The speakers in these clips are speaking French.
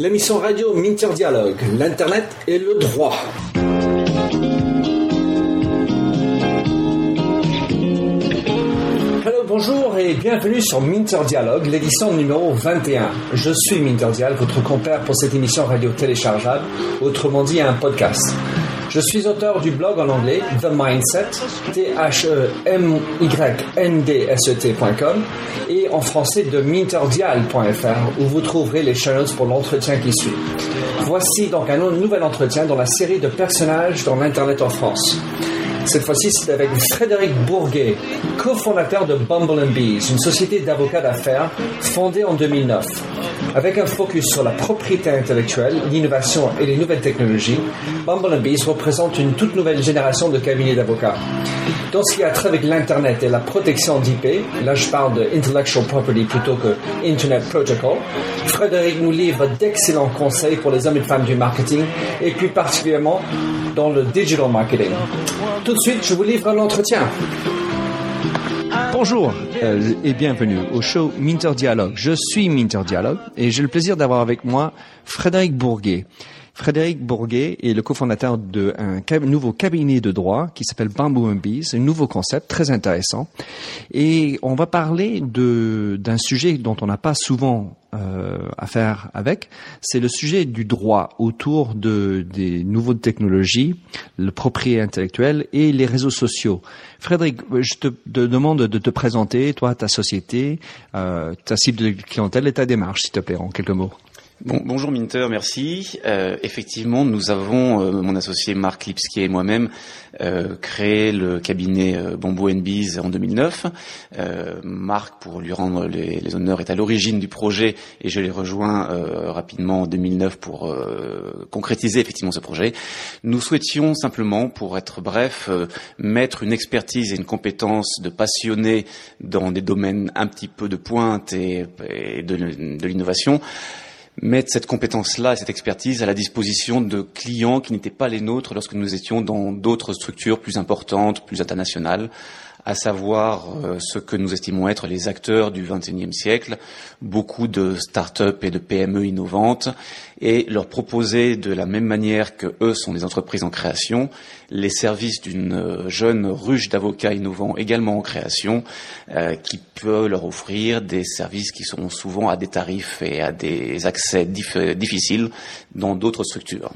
l'émission radio Minter Dialogue, l'Internet et le droit. Hello, bonjour et bienvenue sur Minter Dialogue, l'édition numéro 21. Je suis Minter Dial, votre compère pour cette émission radio téléchargeable, autrement dit un podcast. Je suis auteur du blog en anglais The Mindset, T-H-E-M-Y-N-D-S-E-T.com et en français de minterdial.fr où vous trouverez les notes pour l'entretien qui suit. Voici donc un nouvel entretien dans la série de personnages dans l'Internet en France. Cette fois-ci, c'est avec Frédéric Bourguet, cofondateur de Bumble Bees, une société d'avocats d'affaires fondée en 2009. Avec un focus sur la propriété intellectuelle, l'innovation et les nouvelles technologies, Bumble Bees représente une toute nouvelle génération de cabinets d'avocats. Dans ce qui a trait avec l'Internet et la protection d'IP, là je parle de intellectual property plutôt que Internet Protocol, Frédéric nous livre d'excellents conseils pour les hommes et femmes du marketing et plus particulièrement dans le digital marketing. Tout de suite, je vous livre l'entretien. Bonjour euh, et bienvenue au show Minter Dialogue. Je suis Minter Dialogue et j'ai le plaisir d'avoir avec moi Frédéric Bourguet. Frédéric Bourguet est le cofondateur d'un nouveau cabinet de droit qui s'appelle Bamboo Bees, un nouveau concept très intéressant. Et on va parler d'un sujet dont on n'a pas souvent euh, affaire avec, c'est le sujet du droit autour de, des nouvelles technologies, le propriété intellectuelle et les réseaux sociaux. Frédéric, je te, demande de te présenter, toi, ta société, euh, ta cible de clientèle et ta démarche, s'il te plaît, en quelques mots. Bon, bonjour Minter, merci. Euh, effectivement, nous avons, euh, mon associé Marc Lipski et moi-même, euh, créé le cabinet euh, Bamboo Bees en 2009. Marc, pour lui rendre les, honneurs, est à l'origine du projet et je l'ai rejoint rapidement en 2009 pour concrétiser effectivement ce projet. Nous souhaitions simplement, pour être bref, mettre une expertise et une compétence de passionnés dans des domaines un petit peu de pointe et, de l'innovation mettre cette compétence-là et cette expertise à la disposition de clients qui n'étaient pas les nôtres lorsque nous étions dans d'autres structures plus importantes, plus internationales, à savoir euh, ce que nous estimons être les acteurs du XXIe siècle, beaucoup de start-up et de PME innovantes, et leur proposer de la même manière que eux sont des entreprises en création, les services d'une euh, jeune ruche d'avocats innovants également en création, euh, qui peut leur offrir des services qui sont souvent à des tarifs et à des accès difficiles dans d'autres structures.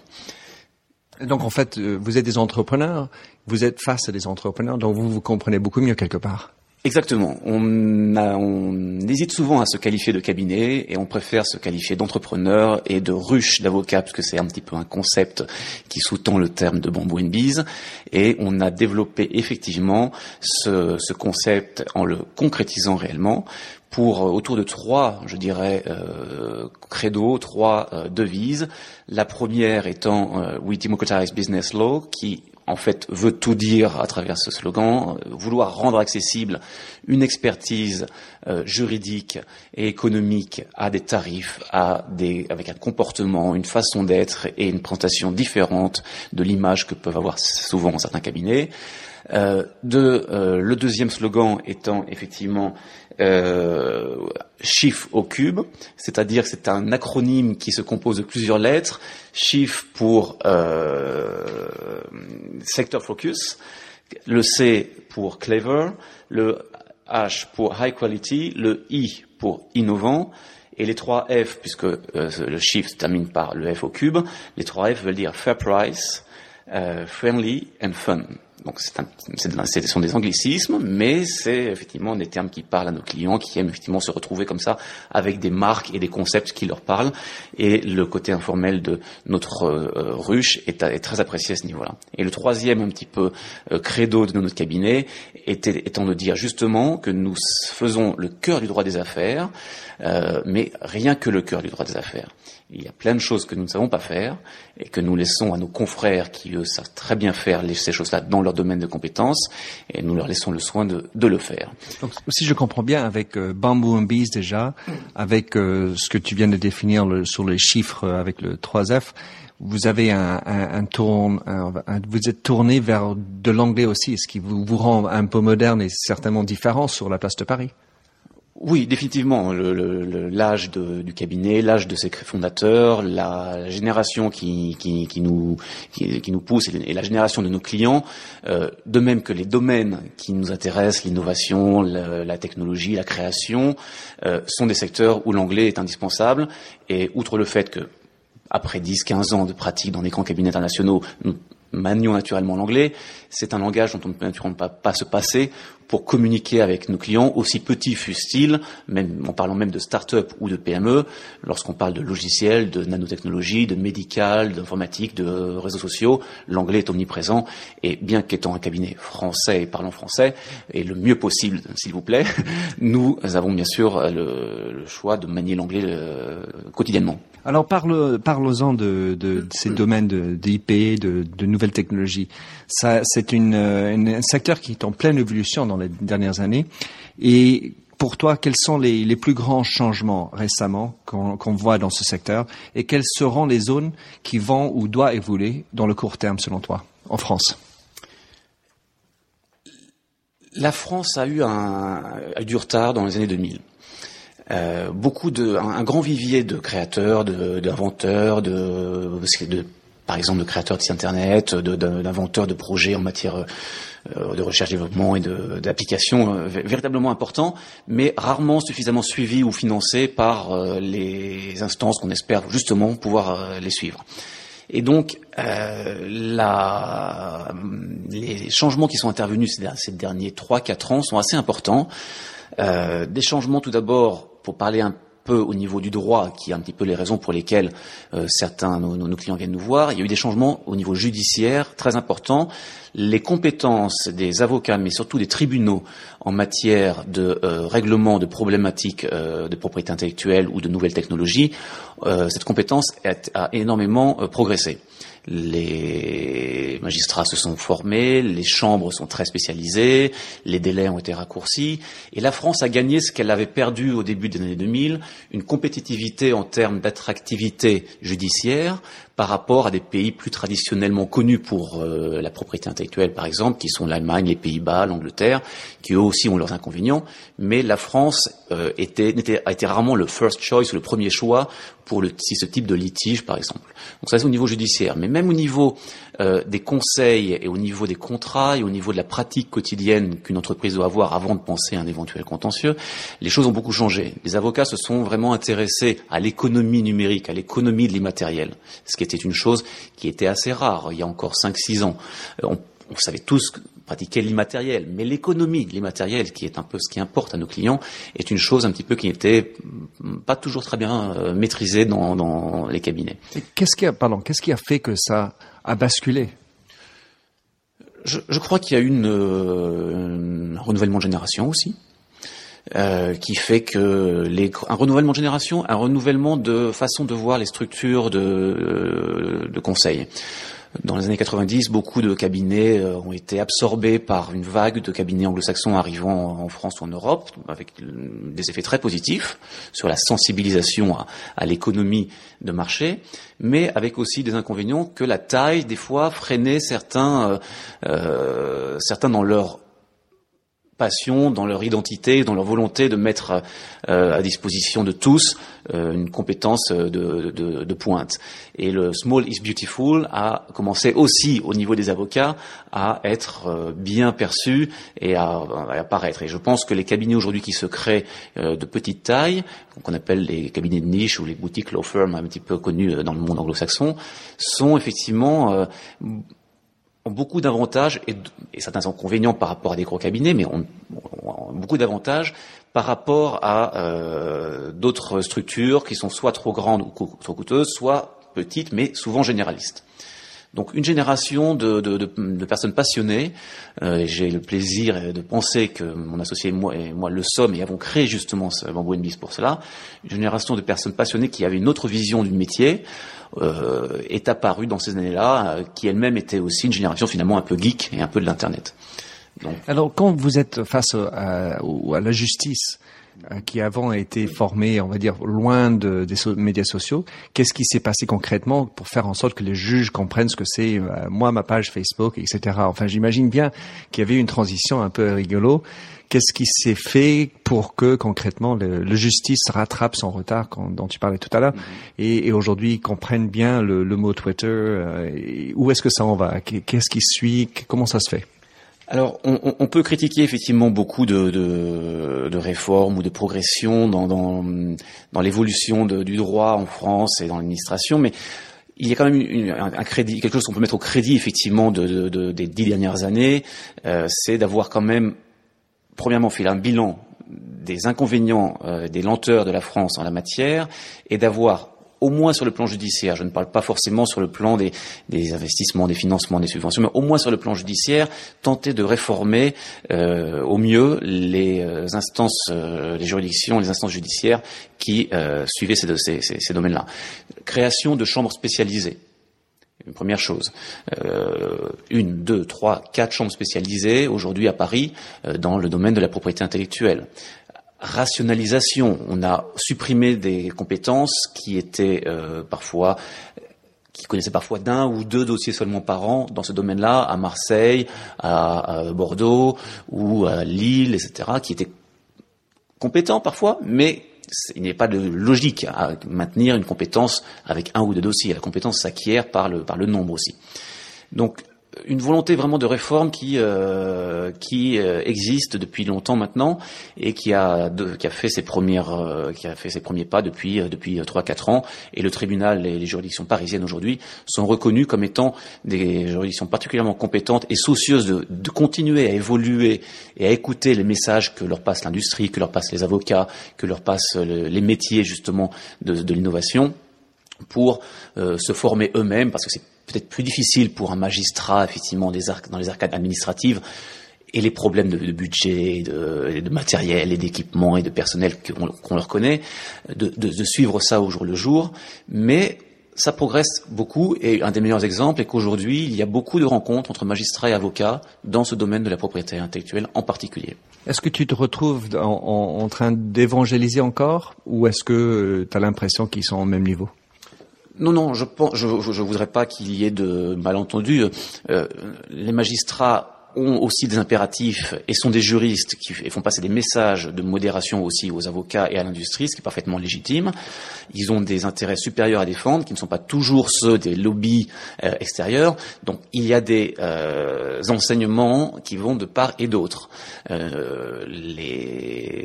Donc en fait, euh, vous êtes des entrepreneurs, vous êtes face à des entrepreneurs, donc vous vous comprenez beaucoup mieux quelque part. Exactement. On, on, hésite souvent à se qualifier de cabinet et on préfère se qualifier d'entrepreneur et de ruche d'avocat puisque c'est un petit peu un concept qui sous-tend le terme de bambou and bees. Et on a développé effectivement ce, ce concept en le concrétisant réellement pour euh, autour de trois, je dirais, euh, credos, trois euh, devises. La première étant euh, We Democratize Business Law, qui en fait veut tout dire à travers ce slogan, euh, vouloir rendre accessible une expertise juridique et économique à des tarifs, à des, avec un comportement, une façon d'être et une présentation différente de l'image que peuvent avoir souvent certains cabinets. Euh, de, euh, le deuxième slogan étant effectivement euh, chiffre au cube, c'est-à-dire c'est un acronyme qui se compose de plusieurs lettres. Chiffre pour euh, sector focus, le C pour clever, le H pour high quality, le I pour innovant, et les trois F, puisque euh, le chiffre se termine par le F au cube, les trois F veulent dire fair price, euh, friendly and fun. Donc c'est ce sont des anglicismes, mais c'est effectivement des termes qui parlent à nos clients, qui aiment effectivement se retrouver comme ça avec des marques et des concepts qui leur parlent. Et le côté informel de notre euh, ruche est, est, très apprécié à ce niveau-là. Et le troisième un petit peu euh, credo de notre cabinet était, étant de dire justement que nous faisons le cœur du droit des affaires, euh, mais rien que le cœur du droit des affaires. Il y a plein de choses que nous ne savons pas faire et que nous laissons à nos confrères qui, eux, savent très bien faire ces choses-là dans leur domaine de compétences et nous leur laissons le soin de, le faire. Donc, si je comprends bien, avec euh, Bamboo and Bees déjà, avec euh, ce que tu viens de définir sur les chiffres euh, avec le 3F, vous avez un, un, vous êtes tourné vers de l'anglais aussi, ce qui vous rend un peu moderne et certainement différent sur la place de Paris. Oui, définitivement. L'âge du cabinet, l'âge de ses fondateurs, la génération qui, qui, nous, qui, nous pousse et la génération de nos clients, euh, de même que les domaines qui nous intéressent, l'innovation, la, technologie, la création, euh, sont des secteurs où l'anglais est indispensable. Et outre le fait que après 10-15 ans de pratique dans des grands cabinets internationaux, nous manions naturellement l'anglais. C'est un langage dont on ne peut naturellement pas, se passer pour communiquer avec nos clients, aussi petits fussent-ils, même en parlant même de start-up ou de PME, lorsqu'on parle de logiciels, de nanotechnologie, de médical, d'informatique, de réseaux sociaux, l'anglais est omniprésent et bien qu'étant un cabinet français et parlant français, et le mieux possible, s'il vous plaît, nous avons bien sûr le, choix de manier l'anglais euh, quotidiennement. Alors parle, parlons-en de, de, ces domaines d'IP, de, de, nouvelles technologies. Ça, c'est une, un secteur qui est en pleine évolution dans les dernières années. Et pour toi, quels sont les, plus grands changements récemment qu'on voit dans ce secteur et quelles seront les zones qui vont ou doivent évoluer dans le court terme selon toi en France? La France a eu un, a du retard dans les années 2000. Euh, beaucoup de, un, grand vivier de créateurs, d'inventeurs, de, de, par exemple de créateurs de sites internet, d'inventeurs de, projets en matière de recherche, développement et d'applications euh, véritablement importants, mais rarement suffisamment suivis ou financés par euh, les instances qu'on espère justement pouvoir les suivre. Et donc, la, les changements qui sont intervenus ces, derniers 3-4 ans sont assez importants. des changements tout d'abord pour parler un peu au niveau du droit, qui est un petit peu les raisons pour lesquelles euh, certains nos, nos, clients viennent nous voir. Il y a eu des changements au niveau judiciaire très importants. Les compétences des avocats, mais surtout des tribunaux en matière de euh, règlement de problématiques euh, de propriété intellectuelle ou de nouvelles technologies, cette compétence a énormément progressé les magistrats se sont formés, les chambres sont très spécialisées, les délais ont été raccourcis, et la France a gagné ce qu'elle avait perdu au début des années 2000, une compétitivité en termes d'attractivité judiciaire par rapport à des pays plus traditionnellement connus pour euh, la propriété intellectuelle, par exemple, qui sont l'Allemagne, les Pays-Bas, l'Angleterre, qui eux aussi ont leurs inconvénients. Mais la France euh, était, a été rarement le first choice, le premier choix pour le, ce type de litige, par exemple. Donc ça, c'est au niveau judiciaire. Mais même au niveau euh, des conseils et au niveau des contrats et au niveau de la pratique quotidienne qu'une entreprise doit avoir avant de penser à un éventuel contentieux, les choses ont beaucoup changé. Les avocats se sont vraiment intéressés à l'économie numérique, à l'économie de l'immatériel, ce qui était une chose qui était assez rare il y a encore 5-6 ans. Euh, on, on savait tous pratiquer l'immatériel, mais l'économie de l'immatériel, qui est un peu ce qui importe à nos clients, est une chose un petit peu qui n'était pas toujours très bien euh, maîtrisée dans, dans les cabinets. Qu'est-ce qui a, pardon, qu'est-ce qui a fait que ça a basculé? Je, je, crois qu'il y a eu une, euh, un renouvellement de génération aussi. Euh, qui fait que les, un renouvellement de génération, un renouvellement de façon de voir les structures de, euh, de conseil. Dans les années 90, beaucoup de cabinets euh, ont été absorbés par une vague de cabinets anglo-saxons arrivant en France ou en Europe, avec des effets très positifs sur la sensibilisation à, à l'économie de marché, mais avec aussi des inconvénients que la taille, des fois, freinait certains, euh, certains dans leur passion, dans leur identité, dans leur volonté de mettre euh, à disposition de tous euh, une compétence de, de, pointe. Et le Small is Beautiful a commencé aussi au niveau des avocats à être euh, bien perçu et à, apparaître. Et je pense que les cabinets aujourd'hui qui se créent de petite taille, qu'on appelle les cabinets de niche ou les boutiques law firms un petit peu connus dans le monde anglo-saxon, sont effectivement ont beaucoup d'avantages et, certains inconvénients par rapport à des gros cabinets, mais ont, beaucoup d'avantages par rapport à euh, d'autres structures qui sont soit trop grandes ou trop coûteuses, soit petites, mais souvent généralistes. Donc une génération de, personnes passionnées, euh, j'ai le plaisir de penser que mon associé et moi, et le sommes et avons créé justement ce Bamboo Bis pour cela, une génération de personnes passionnées qui avaient une autre vision du métier, euh, est apparue dans ces années-là, euh, qui elle-même était aussi une génération finalement un peu geek et un peu de l'Internet. Alors quand vous êtes face à, à la justice, euh, qui avant été formés, on va dire, loin de, des médias sociaux. Qu'est-ce qui s'est passé concrètement pour faire en sorte que les juges comprennent ce que c'est, euh, moi, ma page Facebook, etc. Enfin, j'imagine bien qu'il y avait une transition un peu rigolo. Qu'est-ce qui s'est fait pour que concrètement le, justice rattrape son retard dont tu parlais tout à l'heure mm-hmm. et, et aujourd'hui comprenne bien le, le mot Twitter euh, Où est-ce que ça en va? Qu'est-ce qui suit? Comment ça se fait? Alors, on, peut critiquer effectivement beaucoup de, réformes ou de progression dans, l'évolution du droit en France et dans l'administration, mais il y a quand même un, crédit, quelque chose qu'on peut mettre au crédit effectivement de, de des dix dernières années, euh, c'est d'avoir quand même, premièrement, fait un bilan des inconvénients, euh, des lenteurs de la France en la matière, et d'avoir au moins sur le plan judiciaire, je ne parle pas forcément sur le plan des, investissements, des financements, des subventions, mais au moins sur le plan judiciaire, tenter de réformer euh, au mieux les euh, instances, euh, les juridictions, les instances judiciaires qui suivaient ces, ces domaines-là. Création de chambres spécialisées. Une première chose. une, deux, trois, quatre chambres spécialisées aujourd'hui à Paris dans le domaine de la propriété intellectuelle rationalisation. On a supprimé des compétences qui étaient euh, parfois qui connaissaient parfois d'un ou deux dossiers seulement par an dans ce domaine-là, à Marseille, à, Bordeaux ou à Lille, etc., qui étaient compétents parfois, mais il n'y a pas de logique à maintenir une compétence avec un ou deux dossiers. La compétence s'acquiert par le, par le nombre aussi. Donc une volonté vraiment de réforme qui euh, qui euh, existe depuis longtemps maintenant et qui a qui a fait ses premières euh, qui a fait ses premiers pas depuis depuis trois quatre ans. Et le tribunal et les juridictions parisiennes aujourd'hui sont reconnus comme étant des juridictions particulièrement compétentes et soucieuses de, de continuer à évoluer et à écouter les messages que leur passe l'industrie que leur passent les avocats que leur passent les métiers justement de, de l'innovation pour se former eux-mêmes parce que c'est peut-être plus difficile pour un magistrat, effectivement, dans les arcades administratives, et les problèmes de, budget, de, matériel et d'équipement et de personnel qu'on leur connaît, de, de, suivre ça au jour le jour. Mais ça progresse beaucoup et un des meilleurs exemples est qu'aujourd'hui, il y a beaucoup de rencontres entre magistrats et avocats dans ce domaine de la propriété intellectuelle en particulier. Est-ce que tu te retrouves en, en train d'évangéliser encore ou est-ce que euh, tu as l'impression qu'ils sont au même niveau? Non, non, je je, je, voudrais pas qu'il y ait de malentendus. Euh, les magistrats ont aussi des impératifs et sont des juristes qui font passer des messages de modération aussi aux avocats et à l'industrie, ce qui est parfaitement légitime. Ils ont des intérêts supérieurs à défendre, qui ne sont pas toujours ceux des lobbies euh, extérieurs. Donc il y a des euh, enseignements qui vont de part et d'autre. Euh,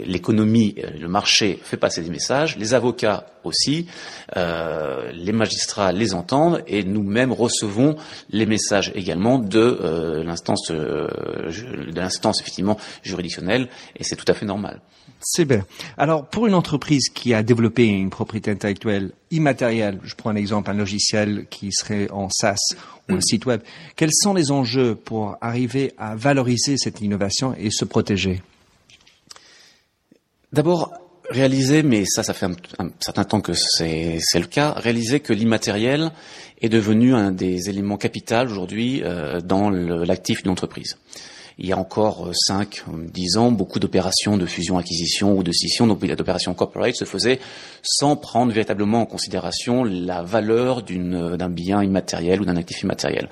l'économie, le marché fait passer des messages, les avocats aussi, les magistrats les entendent et nous-mêmes recevons les messages également de l'instance de l'instance effectivement juridictionnelle et c'est tout à fait normal. C'est bien. Alors, pour une entreprise qui a développé une propriété intellectuelle immatérielle, je prends un exemple, un logiciel qui serait en SaaS ou un site web, quels sont les enjeux pour arriver à valoriser cette innovation et se protéger? D'abord, réaliser, mais ça, ça fait un, certain temps que c'est le cas, réaliser que l'immatériel est devenu un des éléments capitaux aujourd'hui euh, dans l'actif d'une entreprise. Il y a encore 5, euh, 10 ans, beaucoup d'opérations de fusion-acquisition ou de scission, d'opérations corporate se faisaient sans prendre véritablement en considération la valeur d'un bien immatériel ou d'un actif immatériel.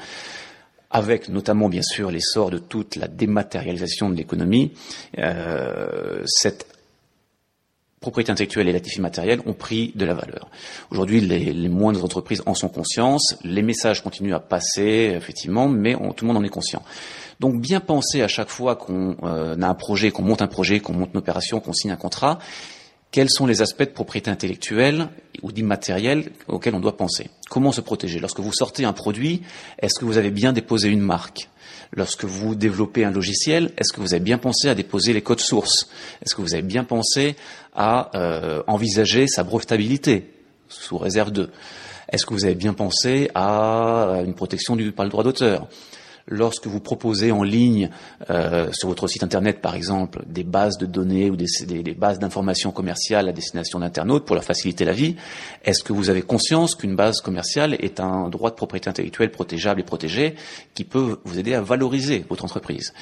Avec notamment bien sûr l'essor de toute la dématérialisation de l'économie, euh, cette propriété intellectuelle et l'actif immatériel ont pris de la valeur. Aujourd'hui, les, les, moindres entreprises en sont conscientes, les messages continuent à passer, effectivement, mais tout le monde en est conscient. Donc bien penser à chaque fois qu'on euh, a un projet, qu'on monte un projet, qu'on monte une opération, qu'on signe un contrat, quels sont les aspects de propriété intellectuelle ou d'immatériel auxquels on doit penser? Comment se protéger? Lorsque vous sortez un produit, est-ce que vous avez bien déposé une marque? Lorsque vous développez un logiciel, est-ce que vous avez bien pensé à déposer les codes sources? Est-ce que vous avez bien pensé à euh, envisager sa brevetabilité sous réserve de? Est-ce que vous avez bien pensé à une protection par le droit d'auteur? Lorsque vous proposez en ligne euh, sur votre site internet, par exemple, des bases de données ou des, bases d'informations commerciales à destination d'internautes pour leur faciliter la vie, est-ce que vous avez conscience qu'une base commerciale est un droit de propriété intellectuelle protégeable et protégé qui peut vous aider à valoriser votre entreprise?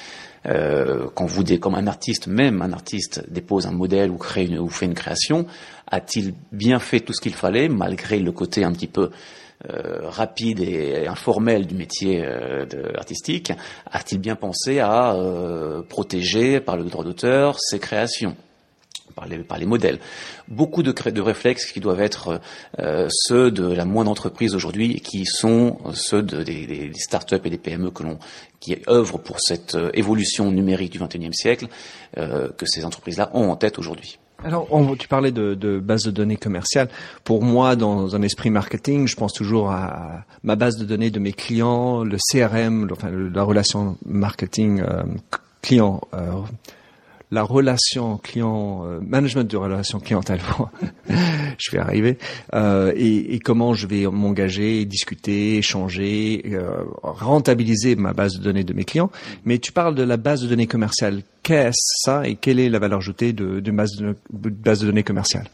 Euh, quand vous, comme un artiste, même un artiste dépose un modèle ou crée ou fait une création, a-t-il bien fait tout ce qu'il fallait malgré le côté un petit peu rapide et informel du métier euh, artistique, a-t-il bien pensé à euh, protéger par le droit d'auteur ses créations par les, modèles? Beaucoup de, de réflexes qui doivent être ceux de la moindre entreprise aujourd'hui, qui sont ceux de, des, des startups et des PME que qui œuvrent pour cette évolution numérique du XXIe siècle, que ces entreprises-là ont en tête aujourd'hui. Alors, tu parlais de, de, base de données commerciale. Pour moi, dans un esprit marketing, je pense toujours à ma base de données de mes clients, le CRM, enfin, la relation marketing euh, client. Euh, la relation client, euh, management de relation clientèle, je vais arriver, euh, et, comment je vais m'engager, discuter, échanger, euh, rentabiliser ma base de données de mes clients. Mais tu parles de la base de données commerciale. Qu'est-ce ça et quelle est la valeur ajoutée de, base, de données commerciale?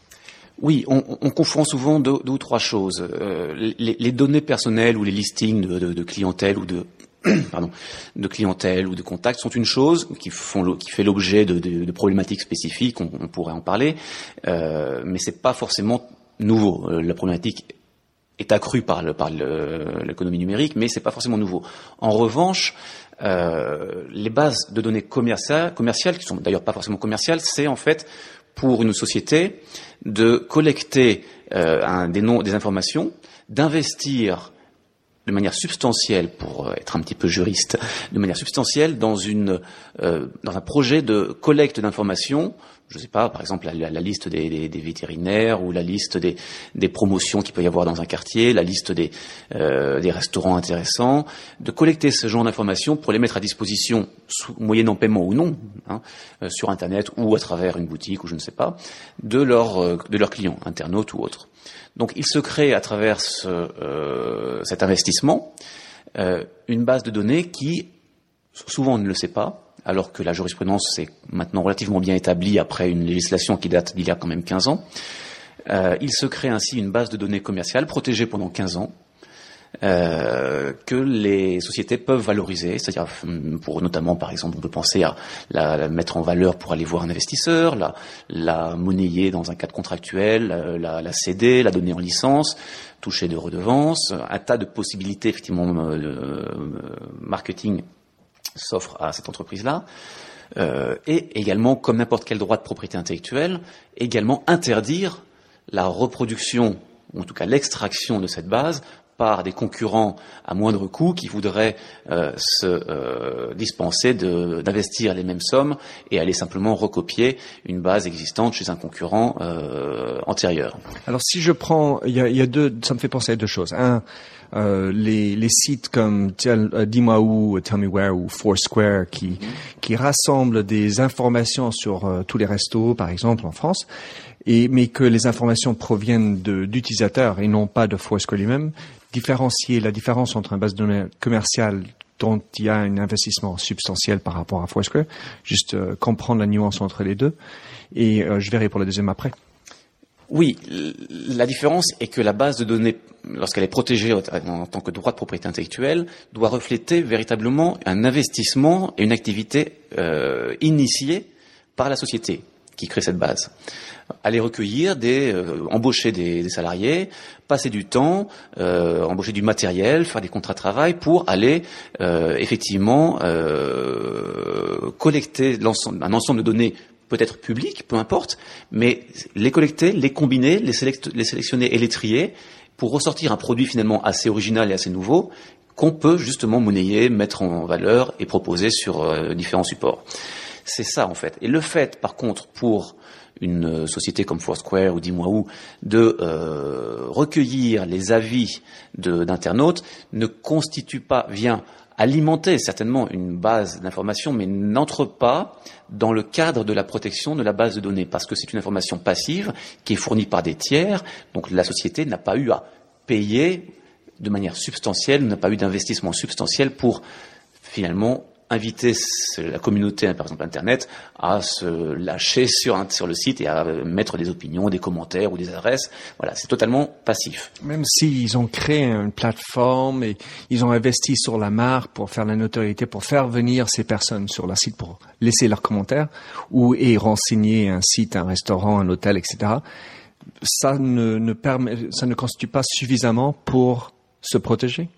Oui, on, on, confond souvent deux, ou trois choses. Les, les, données personnelles ou les listings de, de, de clientèle ou de pardon, de clientèle ou de contact sont une chose qui font qui fait l'objet de, de, de, problématiques spécifiques, on, on pourrait en parler, euh, mais c'est pas forcément nouveau. Euh, la problématique est accrue par le, par l'économie numérique, mais c'est pas forcément nouveau. En revanche, euh, les bases de données commerciales, commerciales qui sont d'ailleurs pas forcément commerciales, c'est en fait pour une société de collecter euh, un, des des informations, d'investir de manière substantielle, pour euh, être un petit peu juriste, de manière substantielle dans une euh, dans un projet de collecte d'informations. Je sais pas, par exemple la, la, liste des, des, des, vétérinaires ou la liste des, des promotions qu'il peut y avoir dans un quartier, la liste des, euh, des restaurants intéressants, de collecter ce genre d'informations pour les mettre à disposition, sous, moyennant paiement ou non, hein, euh, sur Internet ou à travers une boutique ou je ne sais pas, de leurs euh, leurs clients, internautes ou autres. Donc il se crée à travers ce, euh, cet investissement euh, une base de données qui, souvent on ne le sait pas, alors que la jurisprudence est maintenant relativement bien établie après une législation qui date d'il y a quand même 15 ans. Euh, il se crée ainsi une base de données commerciale protégée pendant 15 ans, euh, que les sociétés peuvent valoriser, c'est-à-dire hum, pour notamment par exemple on peut penser à la, mettre en valeur pour aller voir un investisseur, la, monnayer dans un cadre contractuel, euh, la, céder, la donner en licence, toucher de redevances, un tas de possibilités effectivement marketing s'offrent à cette entreprise-là. Euh, et également, comme n'importe quel droit de propriété intellectuelle, également interdire la reproduction, ou en tout cas l'extraction de cette base par des concurrents à moindre coût qui voudraient euh, se euh, dispenser d'investir les mêmes sommes et aller simplement recopier une base existante chez un concurrent euh, antérieur. Alors si je prends, il y a, y a, deux, ça me fait penser à deux choses. Un, euh, les, les, sites comme euh, Dis-moi où, Tell Me Where ou Foursquare qui, mm-hmm. qui rassemblent des informations sur euh, tous les restos, par exemple, en France, et, mais que les informations proviennent d'utilisateurs et non pas de Foursquare lui-même, différencier la différence entre un base de données commerciale dont il y a un investissement substantiel par rapport à Foursquare, juste euh, comprendre la nuance entre les deux, et euh, je verrai pour le deuxième après. Oui, la différence est que la base de données, lorsqu'elle est protégée en tant que droit de propriété intellectuelle, doit refléter véritablement un investissement et une activité euh, initiée par la société qui crée cette base. Aller recueillir des, euh, embaucher des, salariés, passer du temps, euh, embaucher du matériel, faire des contrats de travail pour aller euh, effectivement collecter un ensemble de données peut-être publiques, peu importe, mais les collecter, les combiner, les, sélectionner et les trier pour ressortir un produit finalement assez original et assez nouveau qu'on peut justement monnayer, mettre en valeur et proposer sur euh, différents supports. C'est ça en fait. Et le fait, par contre, pour une société comme Foursquare ou dis-moi où, de euh, recueillir les avis d'internautes ne constitue pas, vient alimenter certainement une base d'information, mais n'entre pas dans le cadre de la protection de la base de données, parce que c'est une information passive qui est fournie par des tiers, donc la société n'a pas eu à payer de manière substantielle, n'a pas eu d'investissement substantiel pour finalement inviter la communauté, par exemple Internet, à se lâcher sur, le site et à mettre des opinions, des commentaires ou des adresses. Voilà, c'est totalement passif. Même s'ils ont créé une plateforme et ils ont investi sur la marque pour faire la notoriété, pour faire venir ces personnes sur le site pour laisser leurs commentaires ou et renseigner un site, un restaurant, un hôtel, etc. Ça ne constitue pas suffisamment pour se protéger.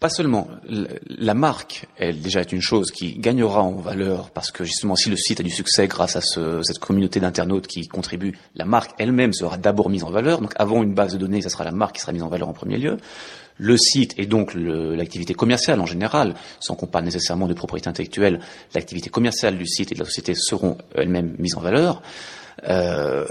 Pas seulement. La marque, elle déjà est une chose qui gagnera en valeur parce que justement, si le site a du succès grâce à ce, cette communauté d'internautes qui contribue, la marque elle-même sera d'abord mise en valeur. Donc, avant une base de données, ça sera la marque qui sera mise en valeur en premier lieu. Le site et donc l'activité commerciale en général, sans qu'on parle nécessairement de propriété intellectuelle, l'activité commerciale du site et de la société seront elles-mêmes mises en valeur. Euh,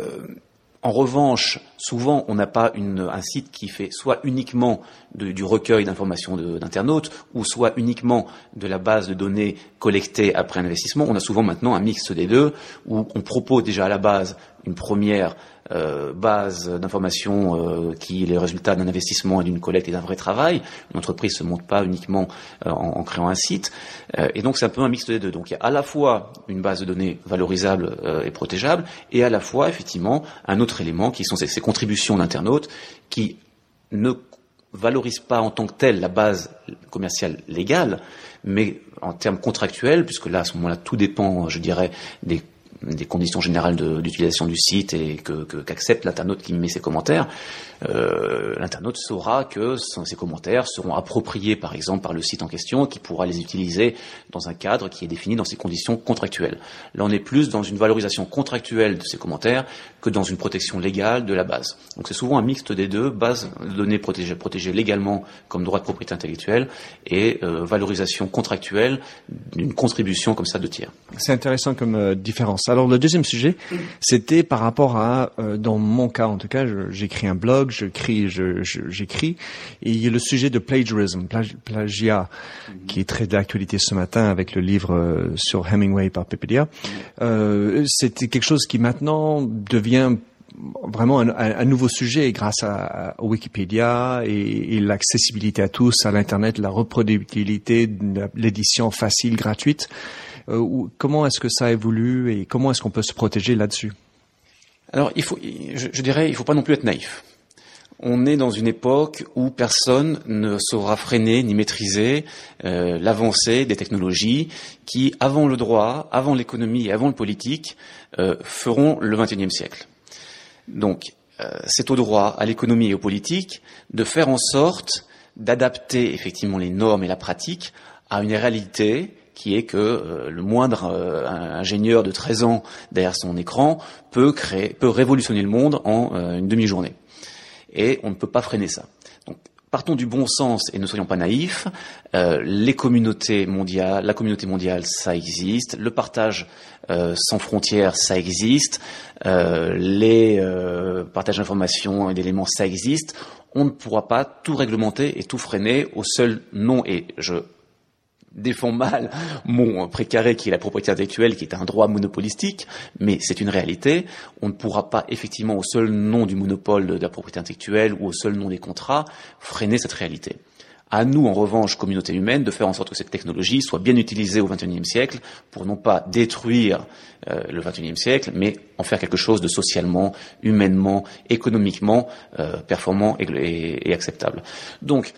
en revanche, souvent, on n'a pas un site qui fait soit uniquement du recueil d'informations d'internautes, ou soit uniquement de la base de données collectées après un investissement. On a souvent maintenant un mix des deux, où on propose déjà à la base une première euh, base d'informations euh, qui est le résultat d'un investissement et d'une collecte et d'un vrai travail. Une entreprise se monte pas uniquement euh, en, créant un site. et donc c'est un peu un mix des deux. Donc il y a à la fois une base de données valorisable et protégeable, et à la fois effectivement un autre élément qui sont ces, ces contributions d'internautes qui ne valorisent pas en tant que telle la base commerciale légale, mais en termes contractuels, puisque là à ce moment-là tout dépend, je dirais, des des conditions générales d'utilisation du site et que qu'accepte l'internaute qui met ses commentaires, euh, l'internaute saura que ces commentaires seront appropriés par exemple par le site en question et qui pourra les utiliser dans un cadre qui est défini dans ses conditions contractuelles. Là on est plus dans une valorisation contractuelle de ces commentaires que dans une protection légale de la base. Donc c'est souvent un mixte des deux, base de données protégées légalement comme droit de propriété intellectuelle et euh, valorisation contractuelle d'une contribution comme ça de tiers. C'est intéressant comme euh, différence. Alors le deuxième sujet, c'était par rapport à, euh, dans mon cas en tout cas, j'écris un blog, j'écris, j'écris, et il y a le sujet de plagiarism, plagiat, qui est très d'actualité ce matin avec le livre euh, sur Hemingway par Pepedia. Euh, c'était quelque chose qui maintenant devient vraiment un, nouveau sujet grâce à, Wikipédia et, et l'accessibilité à tous à l'internet, la reproductibilité, l'édition facile, gratuite. Euh, comment est-ce que ça évolue et comment est-ce qu'on peut se protéger là-dessus? Alors, je, dirais, il faut pas non plus être naïf. On est dans une époque où personne ne saura freiner ni maîtriser euh, l'avancée des technologies qui, avant le droit, avant l'économie et avant le politique, euh, feront le XXIe siècle. Donc, c'est au droit, à l'économie et au politique de faire en sorte d'adapter effectivement les normes et la pratique à une réalité qui est que euh, le moindre euh, ingénieur de 13 ans derrière son écran peut créer, peut révolutionner le monde en euh, une demi-journée. Et on ne peut pas freiner ça. Donc, partons du bon sens et ne soyons pas naïfs. les communautés mondiales, la communauté mondiale, ça existe. Le partage sans frontières, ça existe. les partages d'informations et d'éléments, ça existe. On ne pourra pas tout réglementer et tout freiner au seul nom et je défend mal mon précaré qui est la propriété intellectuelle, qui est un droit monopolistique, mais c'est une réalité. On ne pourra pas effectivement au seul nom du monopole de la propriété intellectuelle ou au seul nom des contrats freiner cette réalité. À nous, en revanche, communauté humaine, de faire en sorte que cette technologie soit bien utilisée au XXIe siècle pour non pas détruire euh, le XXIe siècle, mais en faire quelque chose de socialement, humainement, économiquement euh, performant et, et acceptable. Donc,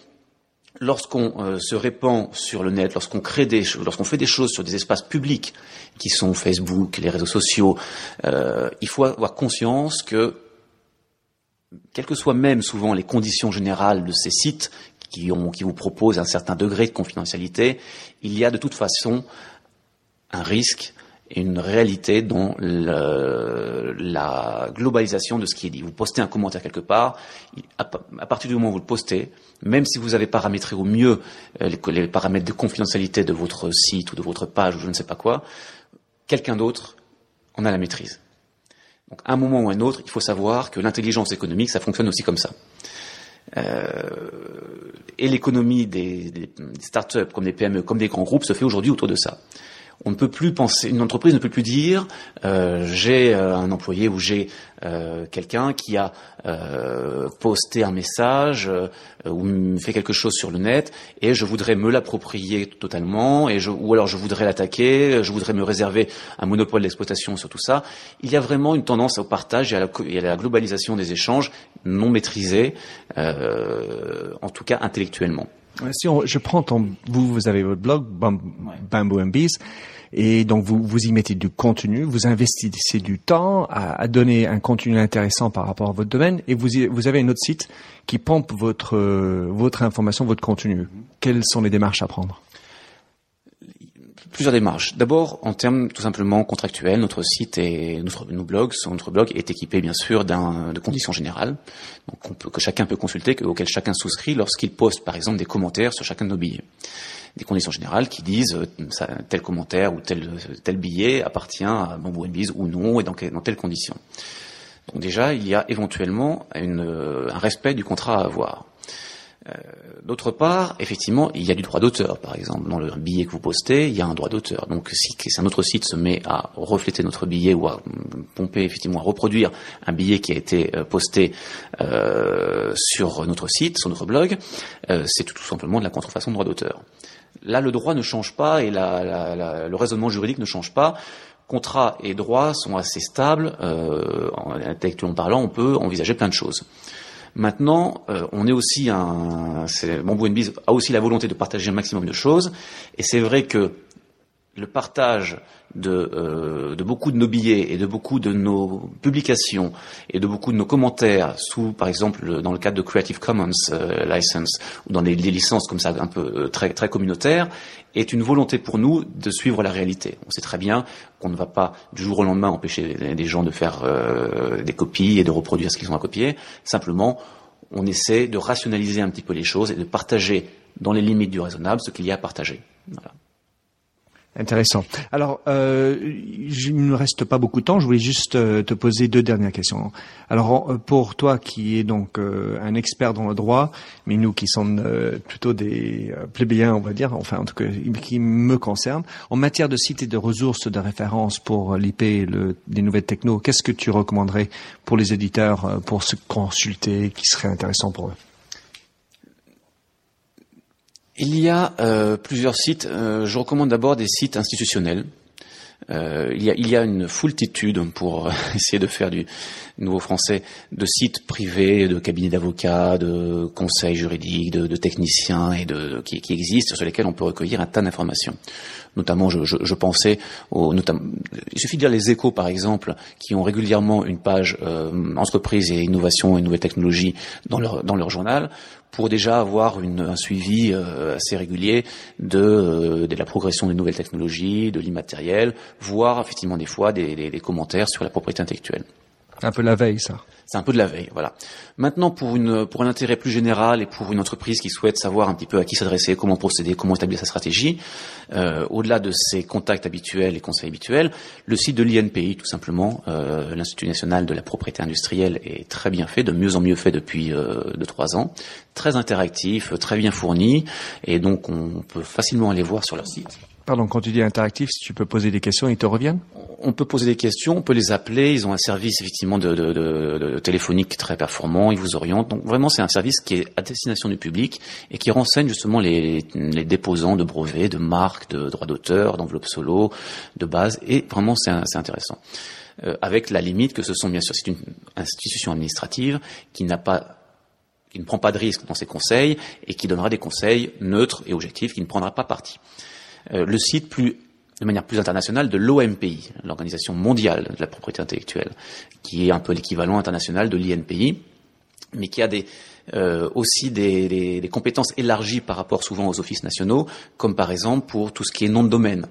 lorsqu'on euh, se répand sur le net, lorsqu'on crée des lorsqu'on fait des choses sur des espaces publics qui sont Facebook, les réseaux sociaux, euh, il faut avoir conscience que, quelles que soient même souvent les conditions générales de ces sites qui vous proposent un certain degré de confidentialité, il y a de toute façon un risque une réalité dans la globalisation de ce qui est dit. Vous postez un commentaire quelque part, à, partir du moment où vous le postez, même si vous avez paramétré au mieux euh, les, paramètres de confidentialité de votre site ou de votre page ou je ne sais pas quoi, quelqu'un d'autre en a la maîtrise. Donc à un moment ou à un autre, il faut savoir que l'intelligence économique, ça fonctionne aussi comme ça. Euh, et l'économie des startups, comme des PME, comme des grands groupes, se fait aujourd'hui autour de ça On ne peut plus penser, une entreprise ne peut plus dire euh, j'ai euh, un employé ou j'ai euh, quelqu'un qui a posté un message ou fait quelque chose sur le net et je voudrais me l'approprier totalement et ou alors je voudrais l'attaquer, je voudrais me réserver un monopole d'exploitation sur tout ça. Il y a vraiment une tendance au partage et à la, et à la globalisation des échanges non maîtrisés, en tout cas intellectuellement. Si je prends ton, vous, vous avez votre blog Bamboo and Bees, et donc vous, vous y mettez du contenu, vous investissez du temps à, donner un contenu intéressant par rapport à votre domaine, et vous, vous avez un autre site qui pompe votre votre information, votre contenu. Quelles sont les démarches à prendre? Plusieurs démarches. D'abord, en termes tout simplement contractuels, notre site et notre, nos blogs, notre blog est équipé bien sûr d'un de conditions générales, donc on peut, que chacun peut consulter, auxquelles chacun souscrit lorsqu'il poste par exemple des commentaires sur chacun de nos billets. Des conditions générales qui disent euh, tel commentaire ou tel, tel billet appartient à Bamboo Bise ou non et dans, dans telles conditions. Donc déjà, il y a éventuellement une, un respect du contrat à avoir. Euh, d'autre part, effectivement, il y a du droit d'auteur, par exemple. Dans le billet que vous postez, il y a un droit d'auteur. Donc, si, un autre site se met à refléter notre billet ou à pomper, effectivement, à reproduire un billet qui a été euh, posté euh, sur notre site, sur notre blog, c'est tout simplement de la contrefaçon de droit d'auteur. Là, le droit ne change pas et le raisonnement juridique ne change pas contrat et droit sont assez stables. Euh, intellectuellement parlant, on peut envisager plein de choses. Maintenant, euh, on est aussi un, Bamboo Biz a aussi la volonté de partager un maximum de choses, et c'est vrai que le partage de, euh, de, beaucoup de nos billets et de beaucoup de nos publications et de beaucoup de nos commentaires sous, par exemple, dans le cadre de Creative Commons euh, license ou dans des, licences comme ça un peu euh, très, très communautaires, est une volonté pour nous de suivre la réalité. On sait très bien qu'on ne va pas du jour au lendemain empêcher des gens de faire des copies et de reproduire ce qu'ils ont à copier. Simplement, on essaie de rationaliser un petit peu les choses et de partager dans les limites du raisonnable ce qu'il y a à partager. Voilà. Intéressant. Alors, euh, il ne reste pas beaucoup de temps. Je voulais juste euh, te poser deux dernières questions. Alors, pour toi qui es donc euh, un expert dans le droit, mais nous qui sommes euh, plutôt des plébéiens, on va dire, enfin en tout cas qui me concerne, en matière de sites et de ressources de référence pour l'IP, le, les nouvelles techno, qu'est-ce que tu recommanderais pour les éditeurs pour se consulter, qui serait intéressant pour eux? Il y a euh, plusieurs sites. Euh, je recommande d'abord des sites institutionnels. Euh, il, y a, il, y a, une foultitude pour essayer de faire du nouveau français de sites privés, de cabinets d'avocats, de conseils juridiques, de, de techniciens et de, qui, qui, existent sur lesquels on peut recueillir un tas d'informations. Notamment, je, je, je pensais au, il suffit de dire les échos par exemple, qui ont régulièrement une page euh, entreprise et innovation et nouvelles technologies dans leur dans leur journal pour déjà avoir une, un suivi euh, assez régulier de, euh, de, la progression des nouvelles technologies, de l'immatériel, voire effectivement des fois des commentaires sur la propriété intellectuelle. Un peu la veille, ça. C'est un peu de la veille, voilà. Maintenant, pour une pour un intérêt plus général et pour une entreprise qui souhaite savoir un petit peu à qui s'adresser, comment procéder, comment établir sa stratégie, euh, au-delà de ses contacts habituels et conseils habituels, le site de l'INPI, tout simplement, euh, l'Institut national de la propriété industrielle, est très bien fait, de mieux en mieux fait depuis euh, deux trois ans, très interactif, très bien fourni, et donc on peut facilement aller voir sur leur site. Pardon, quand tu dis interactif, si tu peux poser des questions, ils te reviennent? On peut poser des questions, on peut les appeler. Ils ont un service effectivement de, de, de, de téléphonique très performant. Ils vous orientent. Donc vraiment, c'est un service qui est à destination du public et qui renseigne justement les, les déposants de brevets, de marques, de droits d'auteur, d'enveloppes solo, de base. Et vraiment, c'est intéressant. Euh, avec la limite que ce sont bien sûr c'est une institution administrative qui n'a pas qui ne prend pas de risque dans ses conseils et qui donnera des conseils neutres et objectifs, qui ne prendra pas parti. Euh, le site plus de manière plus internationale de l'OMPI, l'Organisation mondiale de la propriété intellectuelle, qui est un peu l'équivalent international de l'INPI, mais qui a des, euh, aussi des, des, des, compétences élargies par rapport souvent aux offices nationaux, comme par exemple pour tout ce qui est nom de domaine.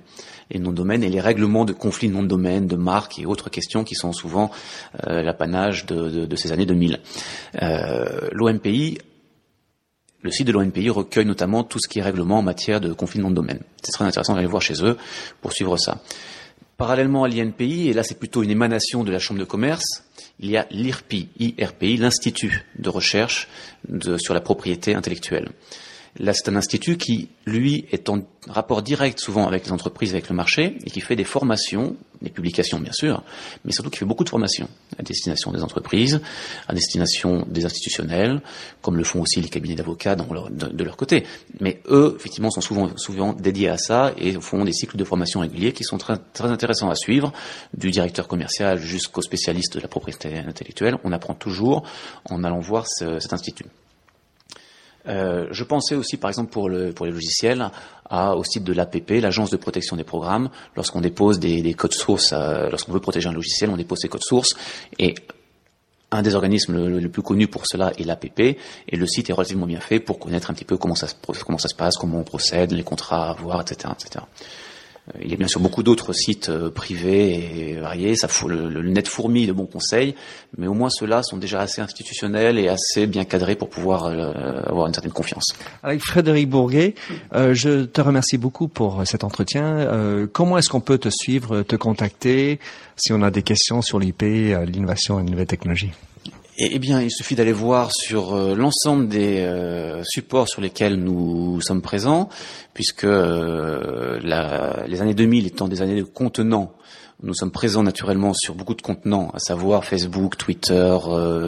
Les noms de domaine et les règlements de conflits de nom de domaine, de marques et autres questions qui sont souvent euh, l'apanage de, de, de, ces années 2000. Euh, L'OMPI le site de l'ONPI recueille notamment tout ce qui est règlement en matière de conflit de domaine. C'est très intéressant d'aller voir chez eux pour suivre ça. Parallèlement à l'INPI, et là c'est plutôt une émanation de la Chambre de commerce, il y a l'IRPI, IRPI, l'Institut de recherche sur la propriété intellectuelle. Là, c'est un institut qui, lui, est en rapport direct souvent avec les entreprises, avec le marché, et qui fait des formations, des publications bien sûr, mais surtout qui fait beaucoup de formations à destination des entreprises, à destination des institutionnels, comme le font aussi les cabinets d'avocats de, leur côté. Mais eux, effectivement, sont souvent, dédiés à ça et font des cycles de formation réguliers qui sont très, intéressants à suivre, du directeur commercial jusqu'au spécialiste de la propriété intellectuelle. On apprend toujours en allant voir ce, cet institut. Euh, je pensais aussi, par exemple, pour, le, pour les logiciels, à, au site de l'APP, l'Agence de protection des programmes. Lorsqu'on dépose des, des, codes sources, euh, lorsqu'on veut protéger un logiciel, on dépose ses codes sources. Et un des organismes le, plus connus pour cela est l'APP, et le site est relativement bien fait pour connaître un petit peu comment ça, comment ça se passe, comment on procède, les contrats à avoir, etc., etc. Euh, il y a bien sûr beaucoup d'autres sites euh, privés et variés. Ça, le, le, net fourmille de bons conseils, mais au moins ceux-là sont déjà assez institutionnels et assez bien cadrés pour pouvoir euh, avoir une certaine confiance. Avec Frédéric Bourguet, je te remercie beaucoup pour cet entretien. Comment est-ce qu'on peut te suivre, te contacter si on a des questions sur l'IP, l'innovation et les nouvelles technologies? Eh bien, il suffit d'aller voir sur euh, l'ensemble des euh, supports sur lesquels nous sommes présents, puisque euh, la, les années 2000 étant des années de contenants, nous sommes présents naturellement sur beaucoup de contenants, à savoir Facebook, Twitter,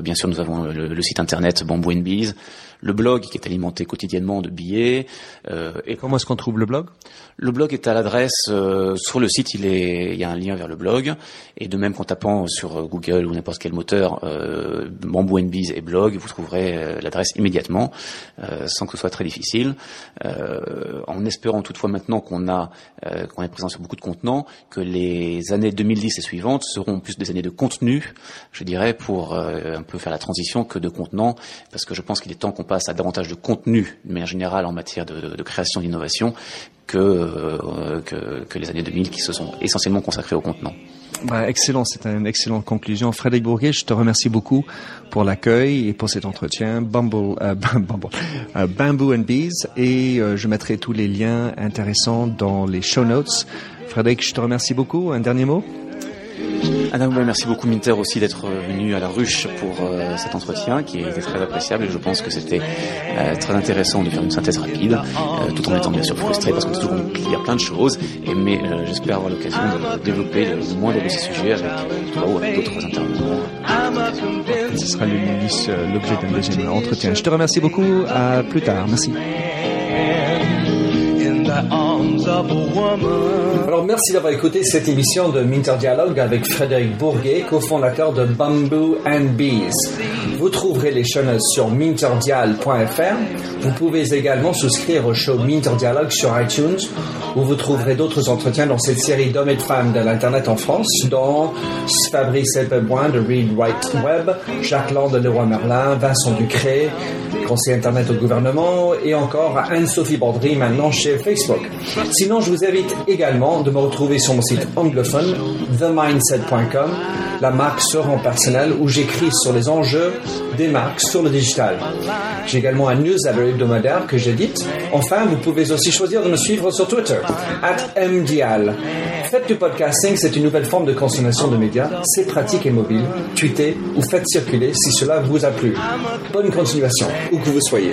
bien sûr nous avons le, le site internet Bamboo Bees, le blog qui est alimenté quotidiennement de billets. Euh, et comment est-ce qu'on trouve le blog? Le blog est à l'adresse euh, sur le site. Il est, il y a un lien vers le blog. Et de même qu'en tapant sur Google ou n'importe quel moteur euh, Bamboo Bees et blog, vous trouverez euh, l'adresse immédiatement, euh, sans que ce soit très difficile. en espérant toutefois maintenant qu'on a, qu'on est présent sur beaucoup de contenants, que les années 2010 et suivantes seront plus des années de contenu, je dirais, pour un peu faire la transition que de contenants, parce que je pense qu'il est temps qu'on à davantage de contenu, de manière générale, en matière de, création d'innovation, que, euh, que, que, les années 2000 qui se sont essentiellement consacrées au contenant. Bah, excellent, c'est une excellente conclusion. Frédéric Bourguet, je te remercie beaucoup pour l'accueil et pour cet entretien. Bumble, euh, euh, Bamboo and Bees, et euh, je mettrai tous les liens intéressants dans les show notes. Frédéric, je te remercie beaucoup. Un dernier mot? Adam, merci beaucoup Minter aussi d'être venu à la ruche pour euh, cet entretien qui était très appréciable et je pense que c'était euh, très intéressant de faire une synthèse rapide euh, tout en étant bien sûr frustré parce qu'on toujours il y a plein de choses et, mais j'espère avoir l'occasion de développer le, le moindre de ces sujets avec toi ou avec d'autres intervenants. Ce sera l'objet d'un deuxième entretien. Je te remercie beaucoup. À plus tard. Merci. Alors merci d'avoir écouté cette émission de Minter Dialogue avec Frédéric Bourguet, cofondateur de Bamboo and Bees. Vous trouverez les chaînes sur minterdial.fr. Vous pouvez également souscrire au show Minter Dialogue sur iTunes où vous trouverez d'autres entretiens dans cette série d'hommes et de femmes de l'Internet en France, dont Fabrice Elpeboin de Read Write Web, Jacques Land de Leroy Merlin, Vincent Ducré, conseiller Internet au gouvernement, et encore Anne-Sophie Bordry maintenant chez Facebook. Sinon, je vous invite également de me retrouver sur mon site anglophone, themindset.com, la marque rend personnelle, où j'écris sur les enjeux des marques sur le digital. J'ai également un newsletter hebdomadaire que j'édite. Enfin, vous pouvez aussi choisir de me suivre sur Twitter, at MDial. Faites du podcasting, c'est une nouvelle forme de consommation de médias. C'est pratique et mobile. Tweetez ou faites circuler si cela vous a plu. Bonne continuation, où que vous soyez.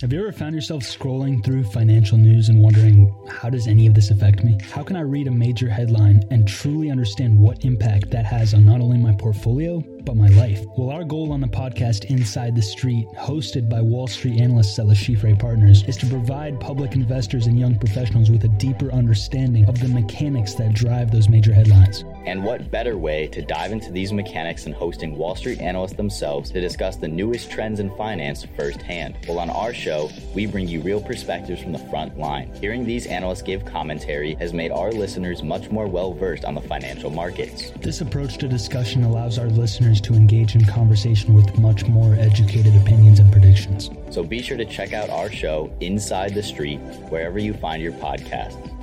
Have you ever found yourself scrolling through financial news and wondering, how does any of this affect me? How can I read a major headline and truly understand what impact that has on not only my portfolio, but my life? Well, our goal on the podcast Inside the Street, hosted by Wall Street analysts at Le Partners, is to provide public investors and young professionals with a deeper understanding of the mechanics that drive those major headlines. And what better way to dive into these mechanics than hosting Wall Street analysts themselves to discuss the newest trends in finance firsthand? Well, on our show, we bring you real perspectives from the front line. Hearing these analysts give commentary has made our listeners much more well versed on the financial markets. This approach to discussion allows our listeners to engage in conversation with much more educated opinions and predictions. So be sure to check out our show, Inside the Street, wherever you find your podcasts.